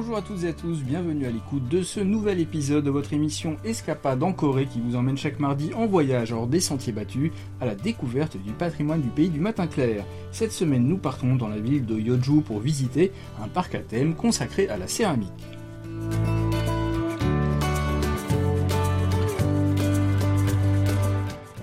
Bonjour à toutes et à tous, bienvenue à l'écoute de ce nouvel épisode de votre émission Escapade en Corée qui vous emmène chaque mardi en voyage hors des sentiers battus à la découverte du patrimoine du pays du matin clair. Cette semaine, nous partons dans la ville de Yeoju pour visiter un parc à thème consacré à la céramique.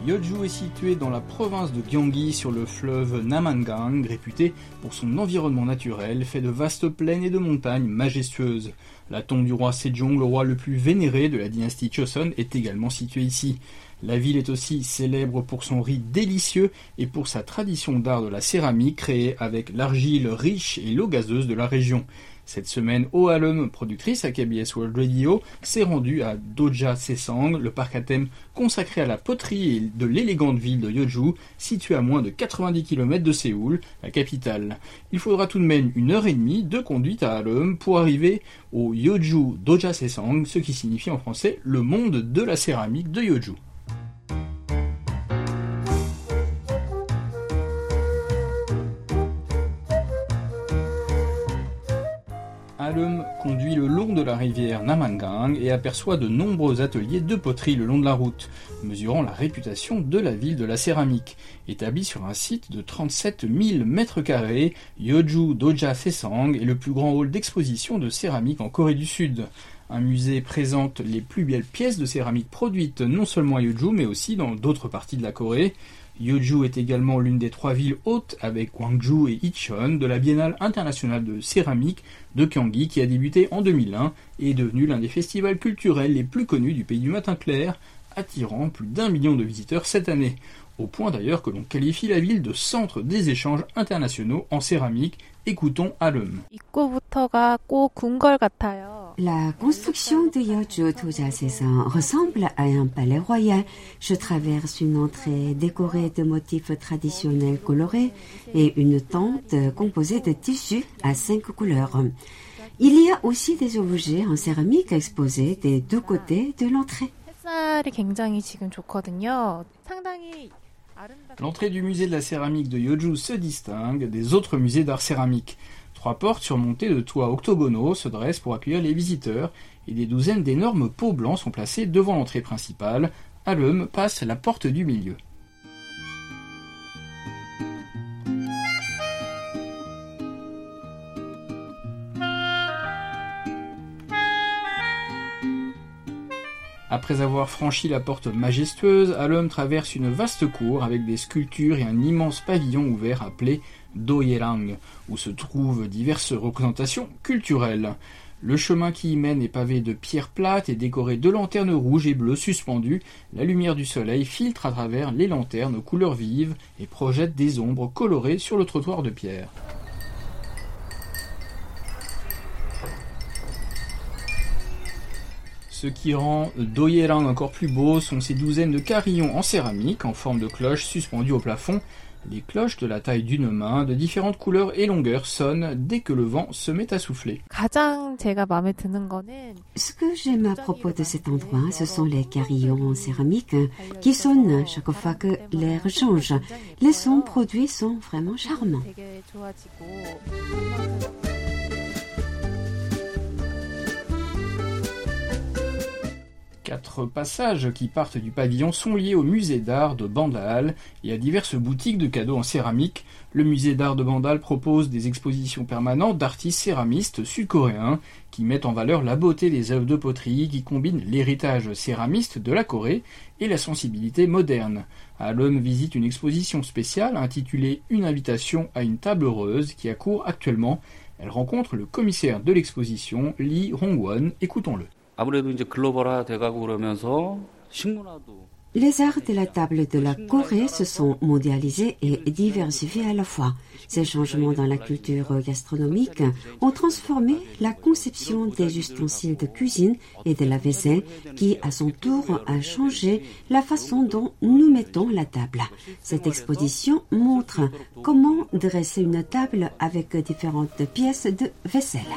Yeoju est situé dans la province de Gyeonggi sur le fleuve Namangang, réputé pour son environnement naturel fait de vastes plaines et de montagnes majestueuses. La tombe du roi Sejong, le roi le plus vénéré de la dynastie Choson, est également située ici. La ville est aussi célèbre pour son riz délicieux et pour sa tradition d'art de la céramique créée avec l'argile riche et l'eau gazeuse de la région. Cette semaine, OALUM, productrice à KBS World Radio, s'est rendue à Doja Sesang, le parc à thème consacré à la poterie de l'élégante ville de Yeoju, située à moins de 90 km de Séoul, la capitale. Il faudra tout de même une heure et demie de conduite à Alum pour arriver au Yeoju Doja Sesang, ce qui signifie en français le monde de la céramique de Yeoju. Conduit le long de la rivière Namangang et aperçoit de nombreux ateliers de poterie le long de la route, mesurant la réputation de la ville de la céramique. Établi sur un site de 37 000 mètres carrés, Yeoju Doja Sesang est le plus grand hall d'exposition de céramique en Corée du Sud. Un musée présente les plus belles pièces de céramique produites non seulement à Yeoju mais aussi dans d'autres parties de la Corée. Yeoju est également l'une des trois villes hôtes avec Gwangju et Icheon de la Biennale internationale de céramique de Gyeonggi qui a débuté en 2001 et est devenu l'un des festivals culturels les plus connus du pays du matin clair, attirant plus d'un million de visiteurs cette année, au point d'ailleurs que l'on qualifie la ville de centre des échanges internationaux en céramique. Écoutons Alum. La construction de Yeoju Doja-sesan ressemble à un palais royal. Je traverse une entrée décorée de motifs traditionnels colorés et une tente composée de tissus à cinq couleurs. Il y a aussi des objets en céramique exposés des deux côtés de l'entrée. L'entrée du musée de la céramique de Yeoju se distingue des autres musées d'art céramique. Trois portes surmontées de toits octogonaux se dressent pour accueillir les visiteurs et des douzaines d'énormes pots blancs sont placés devant l'entrée principale. Alum passe la porte du milieu. Après avoir franchi la porte majestueuse, Alum traverse une vaste cour avec des sculptures et un immense pavillon ouvert appelé Doyerang, où se trouvent diverses représentations culturelles. Le chemin qui y mène est pavé de pierres plates et décoré de lanternes rouges et bleues suspendues. La lumière du soleil filtre à travers les lanternes aux couleurs vives et projette des ombres colorées sur le trottoir de pierre. Ce qui rend Doyerang encore plus beau sont ces douzaines de carillons en céramique en forme de cloches suspendues au plafond. Les cloches de la taille d'une main, de différentes couleurs et longueurs, sonnent dès que le vent se met à souffler. Ce que j'aime à propos de cet endroit, ce sont les carillons en céramique qui sonnent chaque fois que l'air change. Les sons produits sont vraiment charmants. Quatre passages qui partent du pavillon sont liés au musée d'art de Bandal et à diverses boutiques de cadeaux en céramique. Le musée d'art de Bandal propose des expositions permanentes d'artistes céramistes sud-coréens qui mettent en valeur la beauté des œuvres de poterie qui combinent l'héritage céramiste de la Corée et la sensibilité moderne. Alum visite une exposition spéciale intitulée Une invitation à une table heureuse qui accourt actuellement. Elle rencontre le commissaire de l'exposition, Lee Hongwon. Écoutons-le. Les arts de la table de la Corée se sont mondialisés et diversifiés à la fois. Ces changements dans la culture gastronomique ont transformé la conception des ustensiles de cuisine et de la vaisselle qui, à son tour, a changé la façon dont nous mettons la table. Cette exposition montre comment dresser une table avec différentes pièces de vaisselle.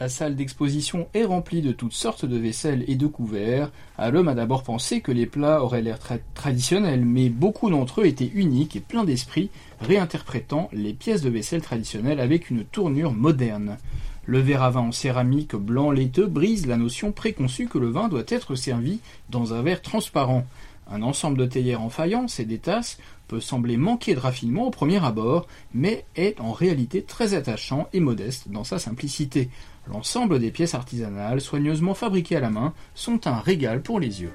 La salle d'exposition est remplie de toutes sortes de vaisselles et de couverts. Alum a d'abord pensé que les plats auraient l'air traditionnels, mais beaucoup d'entre eux étaient uniques et pleins d'esprit, réinterprétant les pièces de vaisselle traditionnelles avec une tournure moderne. Le verre à vin en céramique blanc laiteux brise la notion préconçue que le vin doit être servi dans un verre transparent. Un ensemble de théières en faïence et des tasses peut sembler manquer de raffinement au premier abord, mais est en réalité très attachant et modeste dans sa simplicité. L'ensemble des pièces artisanales, soigneusement fabriquées à la main, sont un régal pour les yeux.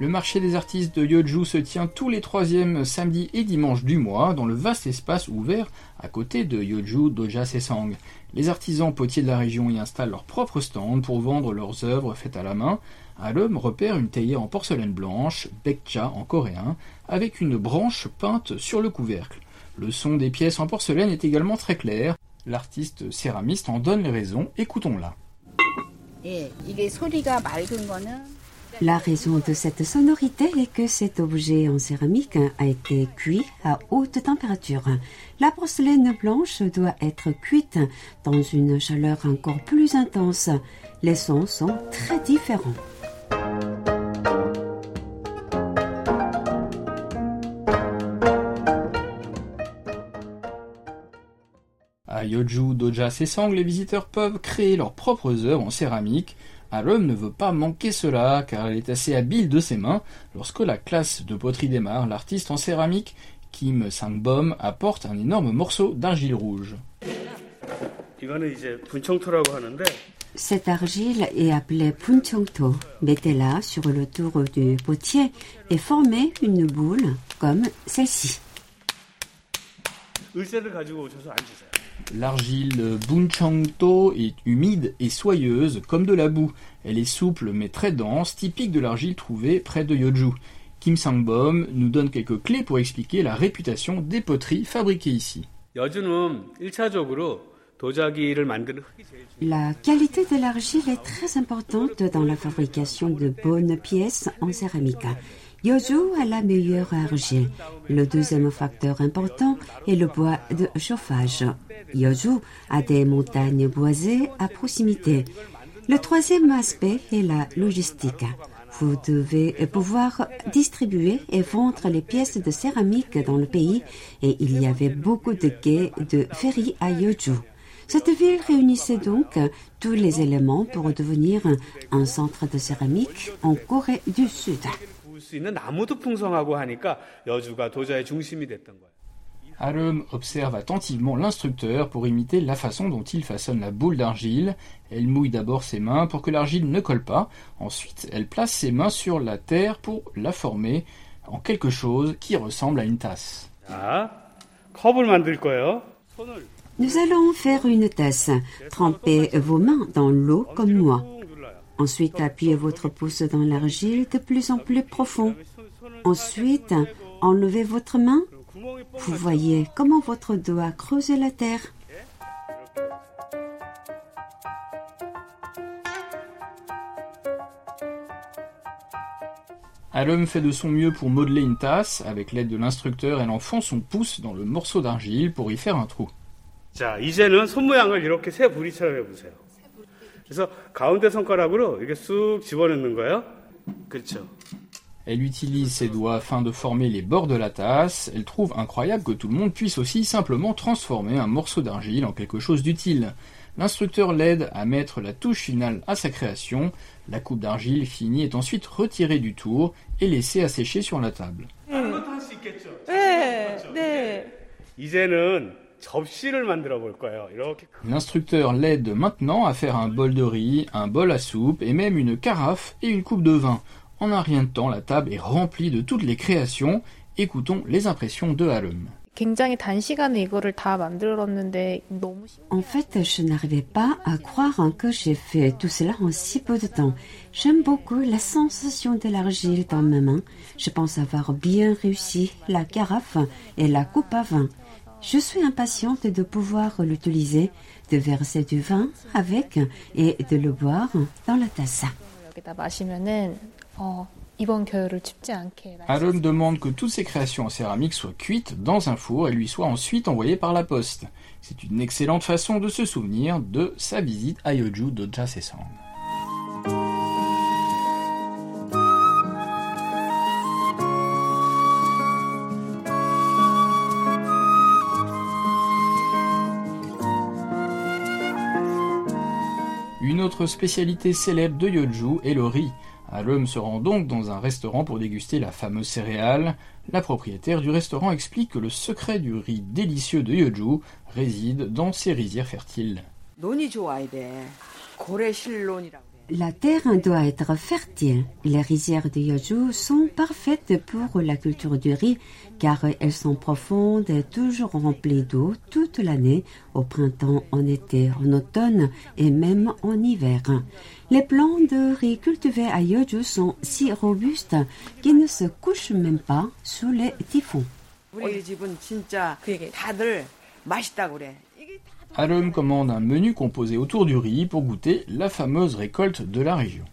Le marché des artistes de Yoju se tient tous les troisièmes samedis et dimanches du mois dans le vaste espace ouvert à côté de Yoju Doja Sesang. Les artisans potiers de la région y installent leur propre stand pour vendre leurs œuvres faites à la main. l'homme repère une théière en porcelaine blanche, bekcha en coréen, avec une branche peinte sur le couvercle. Le son des pièces en porcelaine est également très clair. L'artiste céramiste en donne les raisons, écoutons-la. La raison de cette sonorité est que cet objet en céramique a été cuit à haute température. La porcelaine blanche doit être cuite dans une chaleur encore plus intense. Les sons sont très différents. À Yoju Doja Sesang, les visiteurs peuvent créer leurs propres œuvres en céramique l'homme ne veut pas manquer cela, car elle est assez habile de ses mains. Lorsque la classe de poterie démarre, l'artiste en céramique, Kim Sang-bom, apporte un énorme morceau d'argile rouge. Cette argile est appelée punchongto. Mettez-la sur le tour du potier et formez une boule comme celle-ci. L'argile Bunchangto est humide et soyeuse comme de la boue. Elle est souple mais très dense, typique de l'argile trouvée près de Yoju. Kim Sang-bom nous donne quelques clés pour expliquer la réputation des poteries fabriquées ici. La qualité de l'argile est très importante dans la fabrication de bonnes pièces en céramique. Yoju a la meilleure argile. Le deuxième facteur important est le bois de chauffage. Yoju a des montagnes boisées à proximité. Le troisième aspect est la logistique. Vous devez pouvoir distribuer et vendre les pièces de céramique dans le pays et il y avait beaucoup de quais de ferry à Yoju. Cette ville réunissait donc tous les éléments pour devenir un centre de céramique en Corée du Sud. Alum observe attentivement l'instructeur pour imiter la façon dont il façonne la boule d'argile. Elle mouille d'abord ses mains pour que l'argile ne colle pas. Ensuite, elle place ses mains sur la terre pour la former en quelque chose qui ressemble à une tasse. Nous allons faire une tasse. Trempez vos mains dans l'eau comme moi. Ensuite, appuyez votre pouce dans l'argile de plus en plus profond. Ensuite, enlevez votre main. Vous voyez comment votre doigt creuse la terre. Alum fait de son mieux pour modeler une tasse. Avec l'aide de l'instructeur, elle enfonce son pouce dans le morceau d'argile pour y faire un trou. Elle utilise ses doigts afin de former les bords de la tasse. Elle trouve incroyable que tout le monde puisse aussi simplement transformer un morceau d'argile en quelque chose d'utile. L'instructeur l'aide à mettre la touche finale à sa création. La coupe d'argile finie est ensuite retirée du tour et laissée à sécher sur la table. L'instructeur l'aide maintenant à faire un bol de riz, un bol à soupe et même une carafe et une coupe de vin. En un rien de temps, la table est remplie de toutes les créations. Écoutons les impressions de Halem. En fait, je n'arrivais pas à croire que j'ai fait tout cela en si peu de temps. J'aime beaucoup la sensation de l'argile dans ma main. Je pense avoir bien réussi la carafe et la coupe à vin. Je suis impatiente de pouvoir l'utiliser, de verser du vin avec et de le boire dans la tasse. Alum demande que toutes ses créations en céramique soient cuites dans un four et lui soient ensuite envoyées par la poste. C'est une excellente façon de se souvenir de sa visite à Yoju Doja Sesang. Spécialité célèbre de Yoju est le riz. Alum se rend donc dans un restaurant pour déguster la fameuse céréale. La propriétaire du restaurant explique que le secret du riz délicieux de Yoju réside dans ses rizières fertiles. La terre doit être fertile. Les rizières de Yoju sont parfaites pour la culture du riz car elles sont profondes et toujours remplies d'eau toute l'année, au printemps, en été, en automne et même en hiver. Les plants de riz cultivés à Yoju sont si robustes qu'ils ne se couchent même pas sous les typhons. Alum commande un menu composé autour du riz pour goûter la fameuse récolte de la région.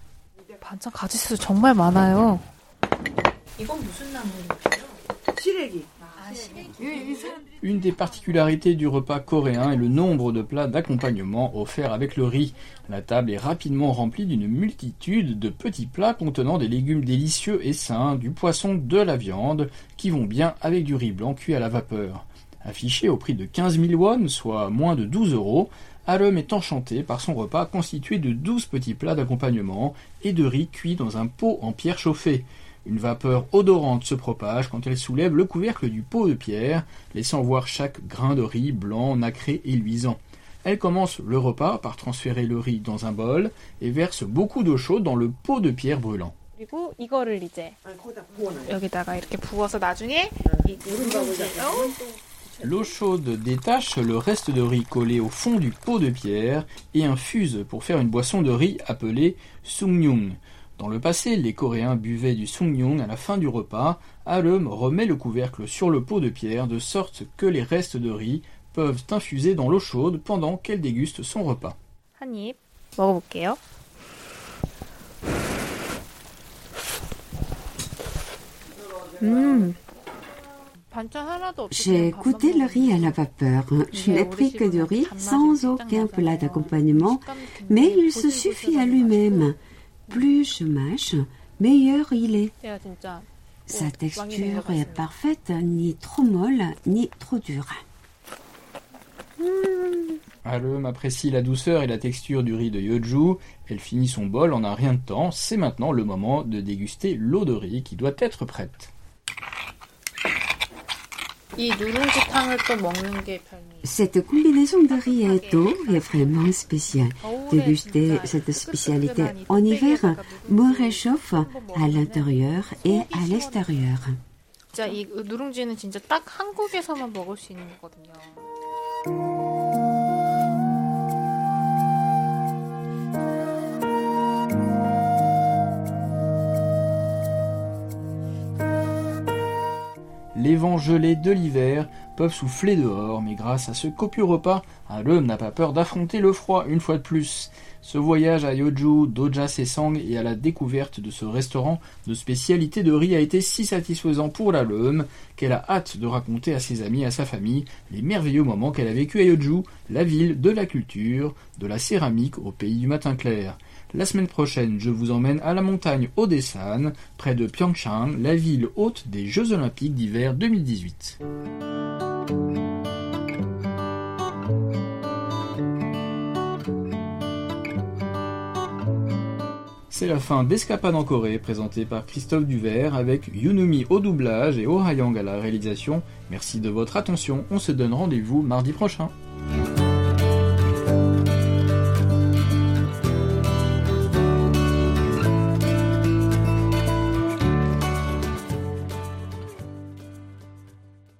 Une des particularités du repas coréen est le nombre de plats d'accompagnement offerts avec le riz. La table est rapidement remplie d'une multitude de petits plats contenant des légumes délicieux et sains, du poisson, de la viande, qui vont bien avec du riz blanc cuit à la vapeur. Affiché au prix de 15 000 won, soit moins de 12 euros, Alum est enchanté par son repas constitué de 12 petits plats d'accompagnement et de riz cuit dans un pot en pierre chauffée. Une vapeur odorante se propage quand elle soulève le couvercle du pot de pierre, laissant voir chaque grain de riz blanc, nacré et luisant. Elle commence le repas par transférer le riz dans un bol et verse beaucoup d'eau chaude dans le pot de pierre brûlant. L'eau chaude détache le reste de riz collé au fond du pot de pierre et infuse pour faire une boisson de riz appelée sungnyung. Dans le passé, les Coréens buvaient du sungnyung à la fin du repas. Alum remet le couvercle sur le pot de pierre de sorte que les restes de riz peuvent infuser dans l'eau chaude pendant qu'elle déguste son repas. J'ai goûté le riz à la vapeur. Je n'ai pris que du riz sans aucun plat d'accompagnement, mais il se suffit à lui-même. Plus je mâche, meilleur il est. Sa texture est parfaite, ni trop molle, ni trop dure. Alum apprécie la douceur et la texture du riz de Yoju. Elle finit son bol en un rien de temps. C'est maintenant le moment de déguster l'eau de riz qui doit être prête. Cette combinaison de riz et d'eau est vraiment spéciale. Déguster cette spécialité en hiver me réchauffe à l'intérieur et à l'extérieur. Les vents gelés de l'hiver peuvent souffler dehors, mais grâce à ce copieux repas, Alum n'a pas peur d'affronter le froid une fois de plus. Ce voyage à Yoju, Doja Sesang et à la découverte de ce restaurant de spécialité de riz a été si satisfaisant pour l'Alum qu'elle a hâte de raconter à ses amis et à sa famille les merveilleux moments qu'elle a vécu à Yoju, la ville de la culture, de la céramique au pays du matin clair. La semaine prochaine, je vous emmène à la montagne Odesan, près de Pyeongchang, la ville hôte des Jeux Olympiques d'hiver 2018. C'est la fin d'Escapade en Corée, présentée par Christophe Duvert, avec Yunumi au doublage et Oh à la réalisation. Merci de votre attention, on se donne rendez-vous mardi prochain.